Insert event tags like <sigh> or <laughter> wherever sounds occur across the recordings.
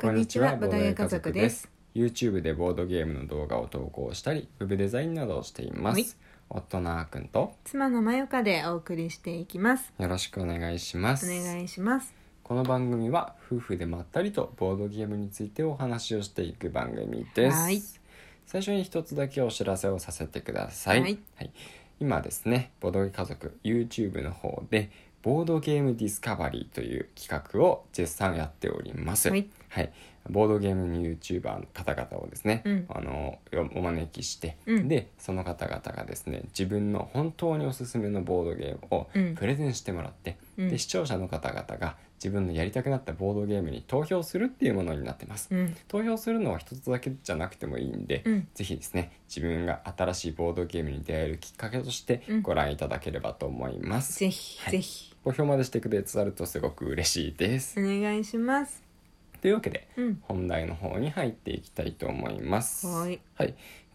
こんにちはボードゲー家族です。す。YouTube でボードゲームの動画を投稿したりウェブデザインなどをしていまはい。す夫のあーくんと妻のまよかでお送りしていきます。よろしくお願いします。お願いします。この番組は夫婦でまったりとボードゲームについてお話をしていく番組です。はい。最初に一つだけお知らせをさせてください、はい。今ですねボードゲー家族 YouTube の方でボードゲームディスカバリーという企画を絶賛やっております。はい、ボードゲームの YouTuber の方々をですね、うん。あのお招きして、うん。でその方々がですね自分の本当におすすめのボードゲームをうん。プレゼンしてもらって、うん。で視聴者の方々が自分のやりたくなったボードゲームに投票するっていうものになってます、うん。投票するのは一つだけじゃなくてもいいんで、うん。ぜひですね自分が新しいボードゲームに出会えるきっかけとしてうん。ご覧いただければと思います、ぜひ、はい。ぜひ。投票までしてくださるとすごく嬉しいです、お願いしますというわけでうん。本題の方に入っていきたいと思います。はい。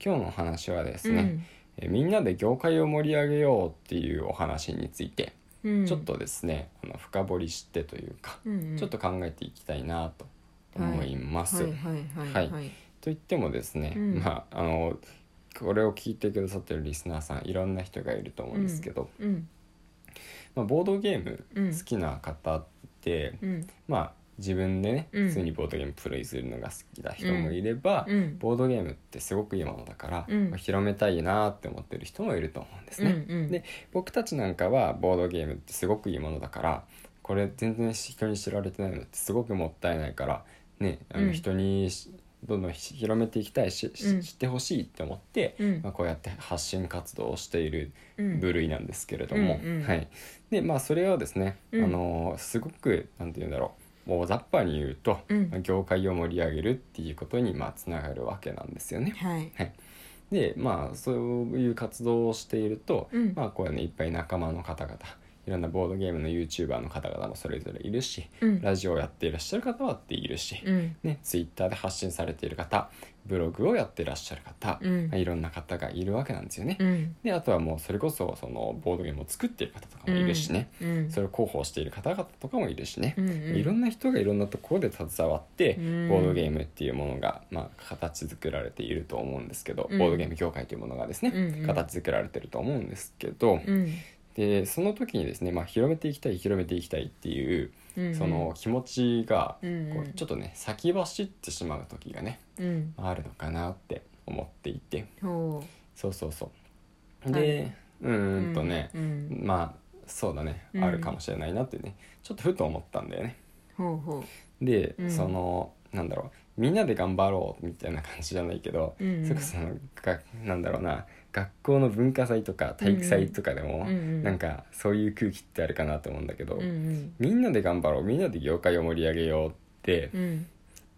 今日のお話はですね、うん。えみんなで業界を盛り上げようっていうお話について、うん。ちょっとですねあの深掘りしてというか、うんうん。ちょっと考えていきたいなと思います、はいはいはいはい。と言ってもですね、うん。まああのこれを聞いてくださってるリスナーさんいろんな人がいると思うんですけど、うん。まあ、ボードゲームうん。好きな方って、うん。まあ自分でね、うん。普通にボードゲームプレイするのが好きな人もいれば、うん。ボードゲームってすごくいいものだから、うん。まあ広めたいなって思ってる人もいると思うんですね。うんうん。で僕たちなんかはボードゲームってすごくいいものだからこれ全然人に知られてないのってすごくもったいないからねあのうん。人にしどんどん広めていきたいし、しうん。知ってほしいって思って、うん。まあ、こうやって発信活動をしているうん。部類なんですけれども、うんうん。はい、でまあそれをですね、うん。あのすごくなんて言うんだろうもう雑把に言うと、うん。まあ業界を盛り上げるっていうことにまあつながるわけなんですよね。はい。はい、でまあそういう活動をしていると、うん。まあこういうねいっぱい仲間の方々いろんなボードゲームの YouTuber の方々もそれぞれいるし、うん。ラジオをやっていらっしゃる方はっているし、うん。ね、Twitter で発信されている方ブログをやっていらっしゃる方、うん。まあいろんな方がいるわけなんですよね。うん。であとはもうそれこそそのボードゲームを作っている方とかもいるしね、うん。それを広報している方々とかもいるしね、うんうん。いろんな人がいろんなところで携わって、うん。ボードゲームっていうものが、まあ、形作られていると思うんですけど、うん。ボードゲーム業界というものがですね、形作られてると思うんですけど、うんでその時にですね、まあ、広めていきたい広めていきたいっていう、うんその気持ちが、うんうん。こうちょっとね先走ってしまう時がねうん。あるのかなって思っていて。そうそうそう。で、うーんとね、うんまあそうだね、うん。あるかもしれないなってねちょっとふと思ったんだよね。ほうほで、うん。そのなんだろうみんなで頑張ろうみたいな感じじゃないけど、うんうん。それこそなんだろうな学校の文化祭とか体育祭とかでも、うんうん。なんかそういう空気ってあるかなと思うんだけど、ううん。みんなで頑張ろうみんなで業界を盛り上げようってうん。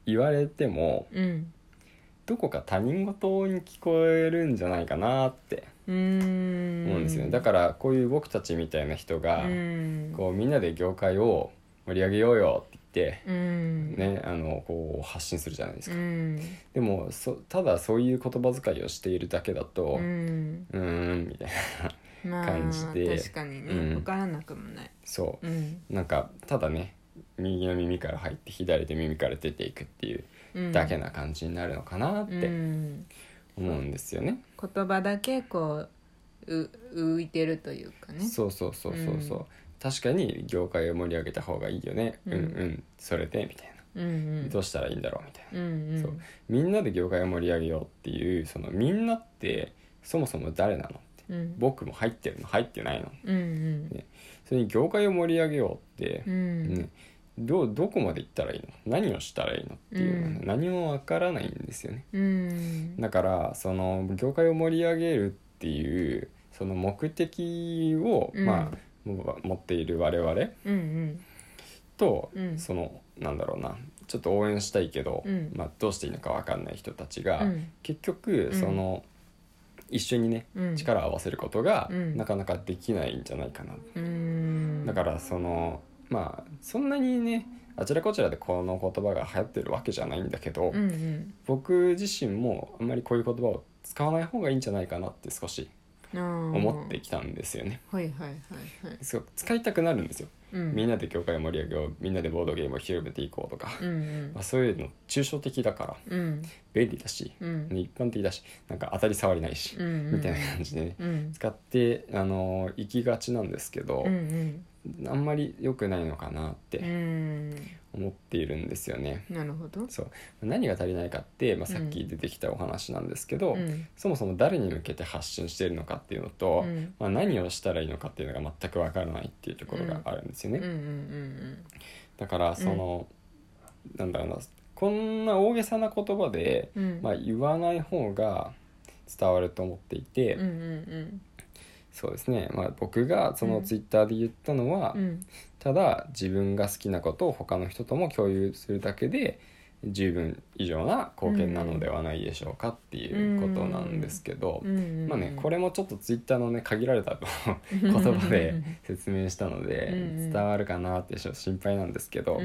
言われても、うん。どこか他人事に聞こえるんじゃないかなってうん。思うんですよね、だからこういう僕たちみたいな人が、うん。こうみんなで業界を盛り上げようよってて、うん。ね、あのこう発信するじゃないですか、うん。でもそただそういう言葉遣いをしているだけだとううんーんみたいなまあ感じで。確かにね、うん。分からなくもない。そう。ん。うなんかただね右の耳から入って左で耳から出ていくっていううん。だけな感じになるのかなっうてん。思うんですよね、言葉だけこうう浮いてるというかね。そうそうそうそうそう、うん確かに業界を盛り上げた方がいいよね、ううんん、うん。それでみたいな、うんうん。どうしたらいいんだろうみたいな。うんうん。そう。みんなで業界を盛り上げようっていうそのみんなってそもそも誰なのって。うん。僕も入ってるの入ってないの。うんうん。ね。それに業界を盛り上げようってう、ん。ね、どどこまで行ったらいいの？何をしたらいいのっていうのはね、うん。何もわからないんですよね。うん。だからその業界を盛り上げるっていうその目的を、うん。まあも持っている我々と、うんそのなんだろうなちょっと応援したいけど、うん。まあ、どうしていいのかわかんない人たちが、うん。結局うん。その、一緒にねうん。力を合わせることがうん。なかなかできないんじゃないかな、うん。だからそのまあそんなにねあちらこちらでこの言葉が流行ってるわけじゃないんだけど、うんうん。僕自身もあんまりこういう言葉を使わない方がいいんじゃないかなって少し思思ってきたんですよね。はいはいはいはい。そう使いたくなるんですよ。うん。みんなで業界を盛り上げようみんなでボードゲームを広めていこうとか、うんうん。まあ、そういうの抽象的だからうん。便利だし、うん。一般的だしなんか当たり障りないし、うんうん。みたいな感じでね、うん。使ってあの行きがちなんですけど、うんあんまり良くないのかなっうてん。思っているんですよね。なるほど。そう。何が足りないかって、まあ、さっき出てきたお話なんですけど、うん。そもそも誰に向けて発信しているのかっていうのと、うん。まあ、何をしたらいいのかっていうのが全くわからないっていうところがあるんですよね。うんうんうんだからその、なんだろうなこんな大げさな言葉で、うん。まあ、言わない方が伝わると思っていて、うんうんそうですね、まあ、僕がそのツイッターで言ったのは、うんうん。ただ自分が好きなことを他の人とも共有するだけで十分以上な貢献なのではないでしょうかっていうことなんですけど、まあねこれもちょっとツイッターのね <laughs> 限られた言葉で説明したのでうん伝わるかなってちょっと心配なんですけど、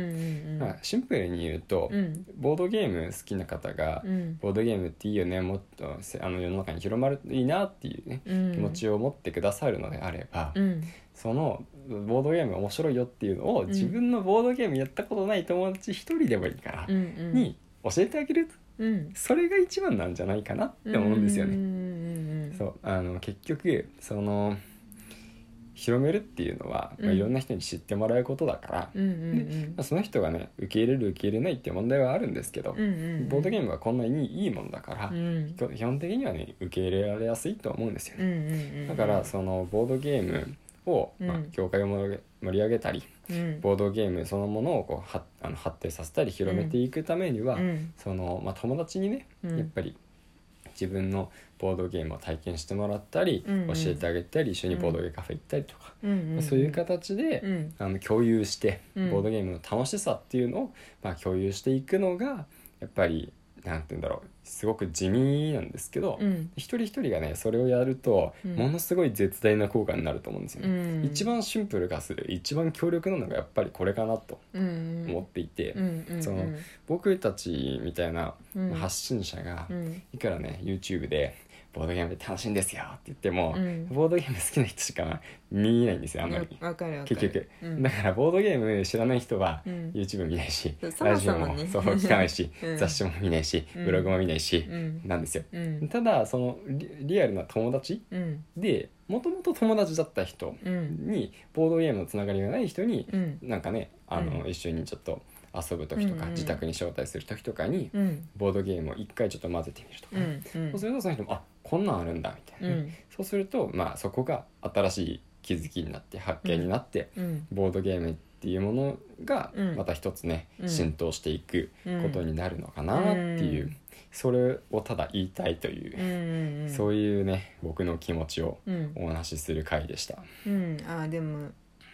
まあ、シンプルに言うと、うん。ボードゲーム好きな方が、うん。ボードゲームっていいよねもっとせあの世の中に広まるといいなっていうね、うん。気持ちを持ってくださるのであれば、うん。そのボードゲーム面白いよっていうのを、ん。自分のボードゲームやったことない友達一人でもいいから、に教えてあげる。うん。それが一番なんじゃないかなって思うんですよね。そう。あの結局その広めるっていうのは、まあ、うんいろんな人に知ってもらうことだから、まあ、その人がね受け入れる受け入れないって問題はあるんですけど、ボードゲームはこんなにいいものだから、うん。基本的にはね受け入れられやすいと思うんですよね。だからそのボードゲームを、まあうん、業界を盛り上げたりうん。ボードゲームそのものをこうはあの発展させたり広めていくためには、うん。そのまあ、友達にね、うん。やっぱり自分のボードゲームを体験してもらったり、うんうん。教えてあげたり一緒にボードゲームカフェ行ったりとか、うんうんそういう形で、うん。あの共有して、うん。ボードゲームの楽しさっていうのを、まあ、共有していくのがやっぱりなんて言うんだろう。すごく地味なんですけど、うん。一人一人がねそれをやると、うん。ものすごい絶大な効果になると思うんですよね。うん。一番シンプル化する一番強力なのがやっぱりこれかなとうん。思っていて、その僕たちみたいなうん。発信者がうん。いくらね YouTube で「ボードゲームで楽しいんですよ」って言っても、うん。ボードゲーム好きな人しか見えないんですよあんまり。結る局、うん。だからボードゲーム知らない人はうん。YouTube 見ないし、そラジオそもそう <laughs> 聞かないし、うん。雑誌も見ないし、うん。ブログも見ないし、うん。なんですよ。うん。ただそのリリアルな友達うん。でもともと友達だった人うん。にボードゲームのつながりがない人に、うん。なんかねあの、うん。一緒にちょっと遊ぶ時とか、うん。うん自宅に招待する時とかに、うん。ボードゲームを一回ちょっと混ぜてみるとかうね、ん。うん。そうするとその人もあこんなんあるんだみたいな。ね、うん。そうするとまあそこが新しい気づきになって発見になって、うんボードゲームっていうものがうん。また一つね、うん。浸透していくことになるのかなっていう、うん。それをただ言いたいというう、んうんそういうね僕の気持ちをうん。お話しする回でした。うん。あでも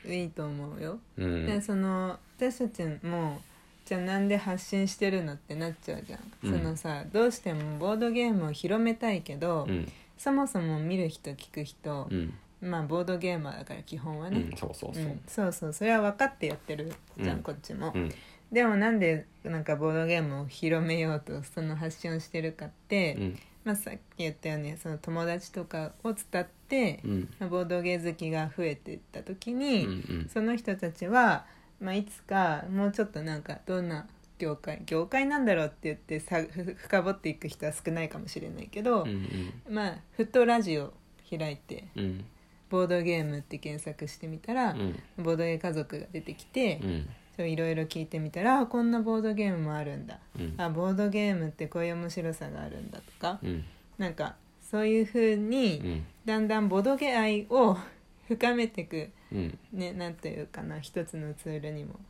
いいと思うよ。うん。でその私たちもじゃあなんで発信してるのってなっちゃうじゃん、うん。そのさどうしてもボードゲームを広めたいけど、うん。そもそも見る人聞く人う、ん。まあボードゲーマーだから基本はね、うん、そうそうそう。うんそうそうそれは分かってやってるじゃん、うん。こっちも、うん。でもなんでなんかボードゲームを広めようとその発信をしてるかって、うん。まあ、さっき言ったようにその友達とかを伝って、うん。まあボードゲー好きが増えていった時うに、ん。その人たちは、まあ、いつかもうちょっとなんかどんな業界業界なんだろうって言ってさふ深掘っていく人は少ないかもしれないけど、うんうん。まあふとラジオ開いてうん「ボードゲーム」って検索してみたら、うん。ボードゲー家族が出てきて、うん。そういろいろ聞いてみたらあこんなボードゲームもあるんだ。うん。あボードゲームってこういう面白さがあるんだとか、うん。なんかそういうふうに、うん。だんだんボードゲ愛を深めていくうん。ねなんというかな一つのツールにも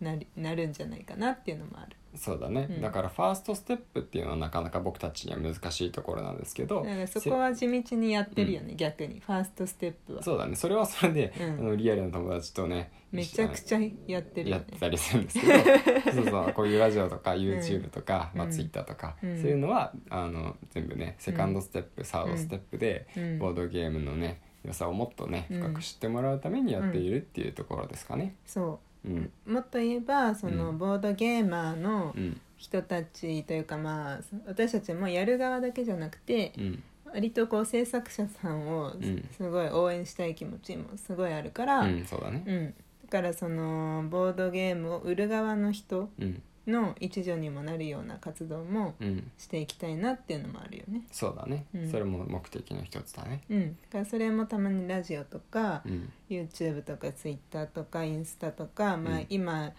なりなるんじゃないかなっていうのもある。そうだね、うん。だからファーストステップっていうのはなかなか僕たちには難しいところなんですけどだからそこは地道にやってるよね、逆にファーストステップは。そうだね。それはそれで、うん。あのリアルな友達とねめちゃくちゃやってるよね。やったりするんですけど <laughs> そうそうこういうラジオとか YouTube とか、うん。まあ、Twitter とか、うん。そういうのはあの全部ねセカンドステップ、サードステップで、うん。ボードゲームのね良さをもっとねうん。深く知ってもらうためにやっているっていうところですかね。そう。うん。もっと言えばその、うん。ボードゲーマーのうん。人たちというかまあ私たちもやる側だけじゃなくてうん。割とこう制作者さんをん。すごい応援したい気持ちもすごいあるから、うんそうだね。うん。だからそのボードゲームを売る側の人うんの一助にもなるような活動もうん。していきたいなっていうのもあるよね。そうだね、うん。それも目的の一つだね。うん、だからそれもたまにラジオとか、うん。YouTube とか Twitter とかインスタとか、まあうん、今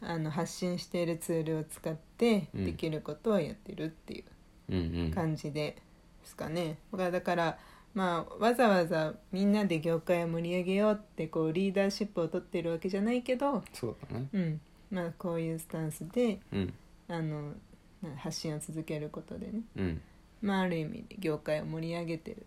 あの発信しているツールを使ってうん。できることをやってるっていううんうん。感じですかね。だからだからまあ、わざわざみんなで業界を盛り上げようってこうリーダーシップを取ってるわけじゃないけど、そうだね。うんまあ、こういうスタンスでうん。あのな発信を続けることでね、うん。まあ、ある意味で業界を盛り上げてるっ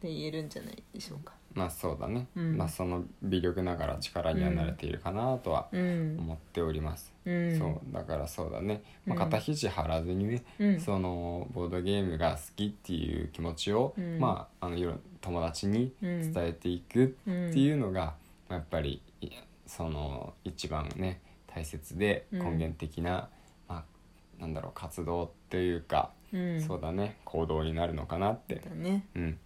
て言えるんじゃないでしょうか。まあそうだね、うん。まあその微力ながら力には慣れているかなとはうん。思っております、うん、そうだからそうだね、まあ、うん肩肘張らずにね、うん。そのボードゲームが好きっていう気持ちを、うん。まああの友達にうん。伝えていくってうんいうのが、やっぱりいその一番ね大切でうん。根源的な、まあなんだろう活動っていうか、うん、そうだね行動になるのかなって、だね。うん、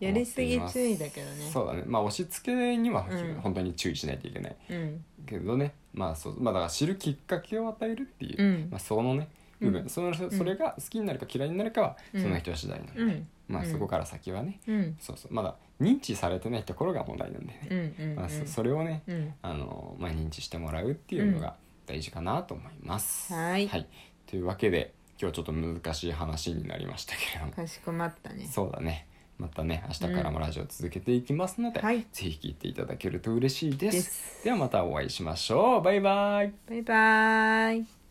やりすぎ注意だけどね。そうだね。まあ押し付けにはうん。本当に注意しないといけない、うん。けどねまあそうまあだから知るきっかけを与えるっていう、うん。まあ、そのね部分、うんそのそれが好きになるか嫌いになるかはうん。その人次第なので、うん。まあうん。そこから先はね、うん。そうそう。まだ認知されてないところが問題なんでね、うんうんうん。まあ、そそれをね、うん。あのまあ、認知してもらうっていうのが大事かなと思います。はい。というわけで今日ちょっと難しい話になりましたけれども。かしこまったね。そうだね。またね明日からもラジオ続けていきますので、はい。ぜひ聞いていただけると嬉しいです。ではまたお会いしましょう。バイバイ。バイバーイ